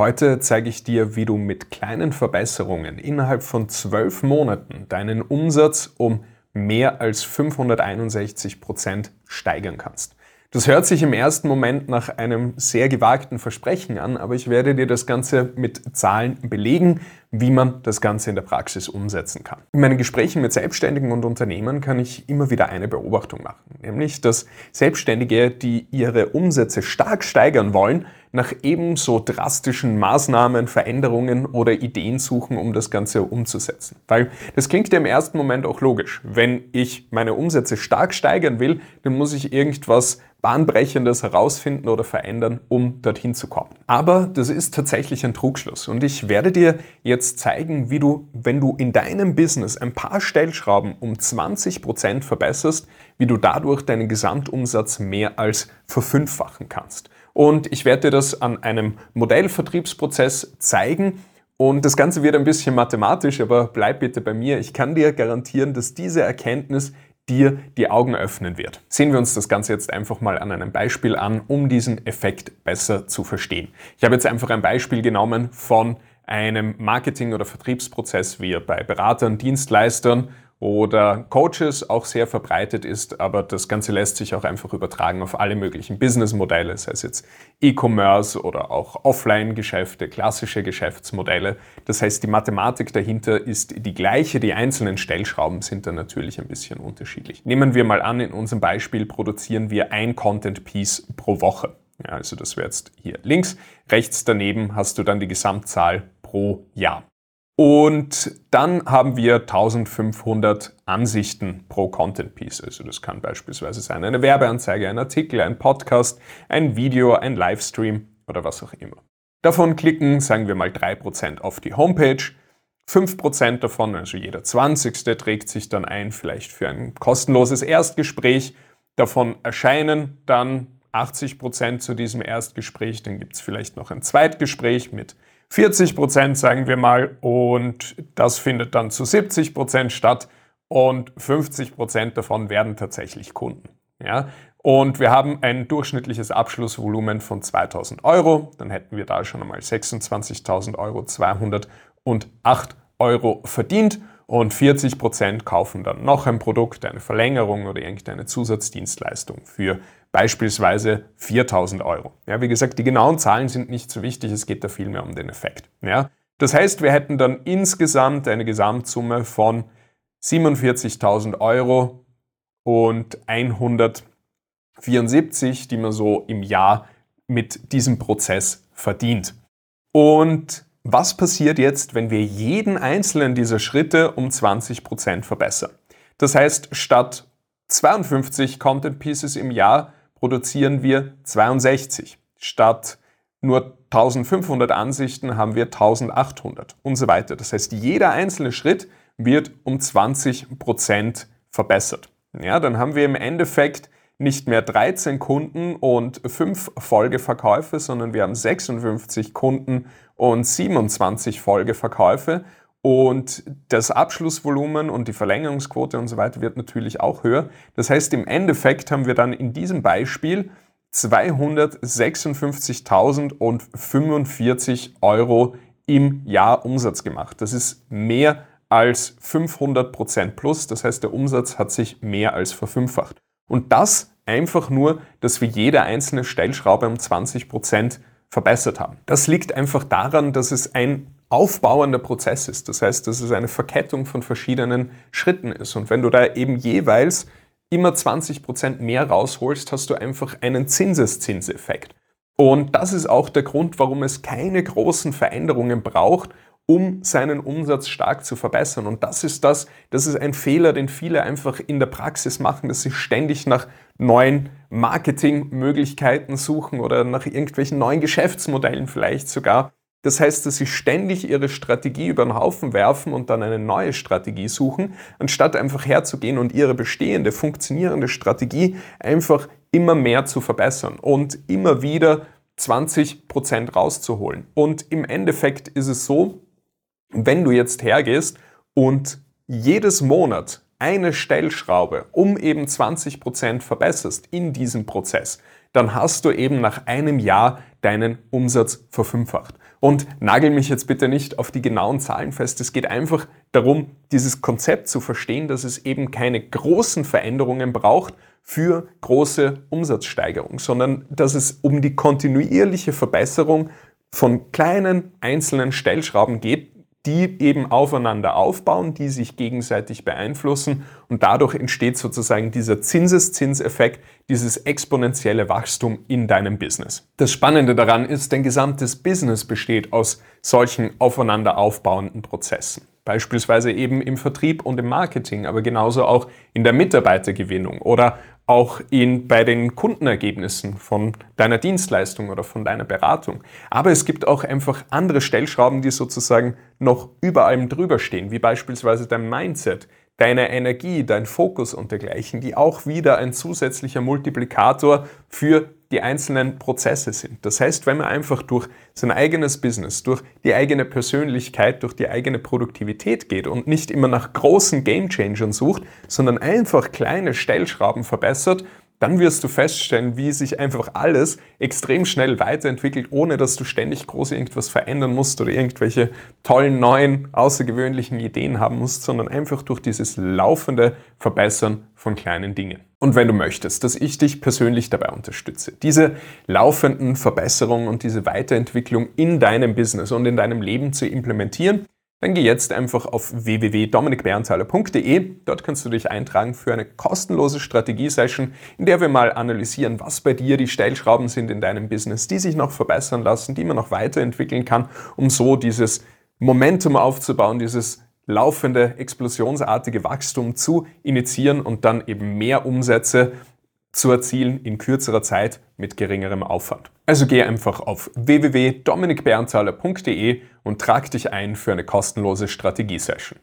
Heute zeige ich dir, wie du mit kleinen Verbesserungen innerhalb von zwölf Monaten deinen Umsatz um mehr als 561 Prozent steigern kannst. Das hört sich im ersten Moment nach einem sehr gewagten Versprechen an, aber ich werde dir das Ganze mit Zahlen belegen, wie man das Ganze in der Praxis umsetzen kann. In meinen Gesprächen mit Selbstständigen und Unternehmern kann ich immer wieder eine Beobachtung machen, nämlich dass Selbstständige, die ihre Umsätze stark steigern wollen, nach ebenso drastischen Maßnahmen, Veränderungen oder Ideen suchen, um das Ganze umzusetzen. Weil das klingt ja im ersten Moment auch logisch. Wenn ich meine Umsätze stark steigern will, dann muss ich irgendwas Bahnbrechendes herausfinden oder verändern, um dorthin zu kommen. Aber das ist tatsächlich ein Trugschluss. Und ich werde dir jetzt zeigen, wie du, wenn du in deinem Business ein paar Stellschrauben um 20 Prozent verbesserst, wie du dadurch deinen Gesamtumsatz mehr als verfünffachen kannst. Und ich werde dir das an einem Modellvertriebsprozess zeigen. Und das Ganze wird ein bisschen mathematisch, aber bleib bitte bei mir. Ich kann dir garantieren, dass diese Erkenntnis dir die Augen öffnen wird. Sehen wir uns das Ganze jetzt einfach mal an einem Beispiel an, um diesen Effekt besser zu verstehen. Ich habe jetzt einfach ein Beispiel genommen von einem Marketing- oder Vertriebsprozess, wie er bei Beratern, Dienstleistern oder Coaches auch sehr verbreitet ist, aber das Ganze lässt sich auch einfach übertragen auf alle möglichen Businessmodelle, sei es jetzt E-Commerce oder auch Offline-Geschäfte, klassische Geschäftsmodelle. Das heißt, die Mathematik dahinter ist die gleiche, die einzelnen Stellschrauben sind dann natürlich ein bisschen unterschiedlich. Nehmen wir mal an, in unserem Beispiel produzieren wir ein Content-Piece pro Woche. Ja, also das wäre jetzt hier links. Rechts daneben hast du dann die Gesamtzahl pro Jahr. Und dann haben wir 1500 Ansichten pro Content Piece. Also das kann beispielsweise sein eine Werbeanzeige, ein Artikel, ein Podcast, ein Video, ein Livestream oder was auch immer. Davon klicken, sagen wir mal 3% auf die Homepage. 5% davon, also jeder 20. trägt sich dann ein, vielleicht für ein kostenloses Erstgespräch. Davon erscheinen dann 80% zu diesem Erstgespräch. Dann gibt es vielleicht noch ein Zweitgespräch mit 40 Prozent, sagen wir mal, und das findet dann zu 70 Prozent statt und 50 Prozent davon werden tatsächlich Kunden. Ja? Und wir haben ein durchschnittliches Abschlussvolumen von 2000 Euro, dann hätten wir da schon einmal 26.000 Euro 208 Euro verdient und 40 Prozent kaufen dann noch ein Produkt, eine Verlängerung oder irgendeine Zusatzdienstleistung für beispielsweise 4000 Euro. Ja, wie gesagt, die genauen Zahlen sind nicht so wichtig, es geht da vielmehr um den Effekt. Ja, das heißt, wir hätten dann insgesamt eine Gesamtsumme von 47.000 Euro und 174, die man so im Jahr mit diesem Prozess verdient. Und was passiert jetzt, wenn wir jeden einzelnen dieser Schritte um 20% verbessern? Das heißt, statt 52 Content Pieces im Jahr produzieren wir 62. Statt nur 1500 Ansichten haben wir 1800 und so weiter. Das heißt, jeder einzelne Schritt wird um 20% verbessert. Ja, dann haben wir im Endeffekt nicht mehr 13 Kunden und 5 Folgeverkäufe, sondern wir haben 56 Kunden und 27 Folgeverkäufe und das Abschlussvolumen und die Verlängerungsquote und so weiter wird natürlich auch höher. Das heißt, im Endeffekt haben wir dann in diesem Beispiel 256.045 Euro im Jahr Umsatz gemacht. Das ist mehr als 500 Prozent plus. Das heißt, der Umsatz hat sich mehr als verfünffacht. Und das einfach nur, dass wir jede einzelne Stellschraube um 20 Prozent verbessert haben. Das liegt einfach daran, dass es ein aufbauender Prozess ist. Das heißt, dass es eine Verkettung von verschiedenen Schritten ist. Und wenn du da eben jeweils immer 20% mehr rausholst, hast du einfach einen Zinseszinseffekt. Und das ist auch der Grund, warum es keine großen Veränderungen braucht, um seinen Umsatz stark zu verbessern. Und das ist das, das ist ein Fehler, den viele einfach in der Praxis machen, dass sie ständig nach neuen Marketingmöglichkeiten suchen oder nach irgendwelchen neuen Geschäftsmodellen vielleicht sogar. Das heißt, dass sie ständig ihre Strategie über den Haufen werfen und dann eine neue Strategie suchen, anstatt einfach herzugehen und ihre bestehende, funktionierende Strategie einfach immer mehr zu verbessern und immer wieder 20 Prozent rauszuholen. Und im Endeffekt ist es so, wenn du jetzt hergehst und jedes Monat eine Stellschraube um eben 20 Prozent verbesserst in diesem Prozess, dann hast du eben nach einem Jahr deinen Umsatz verfünffacht. Und nagel mich jetzt bitte nicht auf die genauen Zahlen fest. Es geht einfach darum, dieses Konzept zu verstehen, dass es eben keine großen Veränderungen braucht für große Umsatzsteigerung, sondern dass es um die kontinuierliche Verbesserung von kleinen einzelnen Stellschrauben geht, die eben aufeinander aufbauen, die sich gegenseitig beeinflussen und dadurch entsteht sozusagen dieser Zinseszinseffekt, dieses exponentielle Wachstum in deinem Business. Das Spannende daran ist, dein gesamtes Business besteht aus solchen aufeinander aufbauenden Prozessen. Beispielsweise eben im Vertrieb und im Marketing, aber genauso auch in der Mitarbeitergewinnung oder auch in, bei den Kundenergebnissen von deiner Dienstleistung oder von deiner Beratung. Aber es gibt auch einfach andere Stellschrauben, die sozusagen noch über allem drüber stehen, wie beispielsweise dein Mindset, deine Energie, dein Fokus und dergleichen, die auch wieder ein zusätzlicher Multiplikator für die einzelnen Prozesse sind. Das heißt, wenn man einfach durch sein eigenes Business, durch die eigene Persönlichkeit, durch die eigene Produktivität geht und nicht immer nach großen Gamechangern sucht, sondern einfach kleine Stellschrauben verbessert, dann wirst du feststellen, wie sich einfach alles extrem schnell weiterentwickelt, ohne dass du ständig groß irgendwas verändern musst oder irgendwelche tollen, neuen, außergewöhnlichen Ideen haben musst, sondern einfach durch dieses laufende Verbessern von kleinen Dingen. Und wenn du möchtest, dass ich dich persönlich dabei unterstütze, diese laufenden Verbesserungen und diese Weiterentwicklung in deinem Business und in deinem Leben zu implementieren, dann geh jetzt einfach auf www.dominikberntaler.de. Dort kannst du dich eintragen für eine kostenlose Strategie-Session, in der wir mal analysieren, was bei dir die Stellschrauben sind in deinem Business, die sich noch verbessern lassen, die man noch weiterentwickeln kann, um so dieses Momentum aufzubauen, dieses laufende, explosionsartige Wachstum zu initiieren und dann eben mehr Umsätze zu erzielen in kürzerer Zeit mit geringerem Aufwand. Also geh einfach auf www.dominikberntaler.de und trag dich ein für eine kostenlose Strategiesession.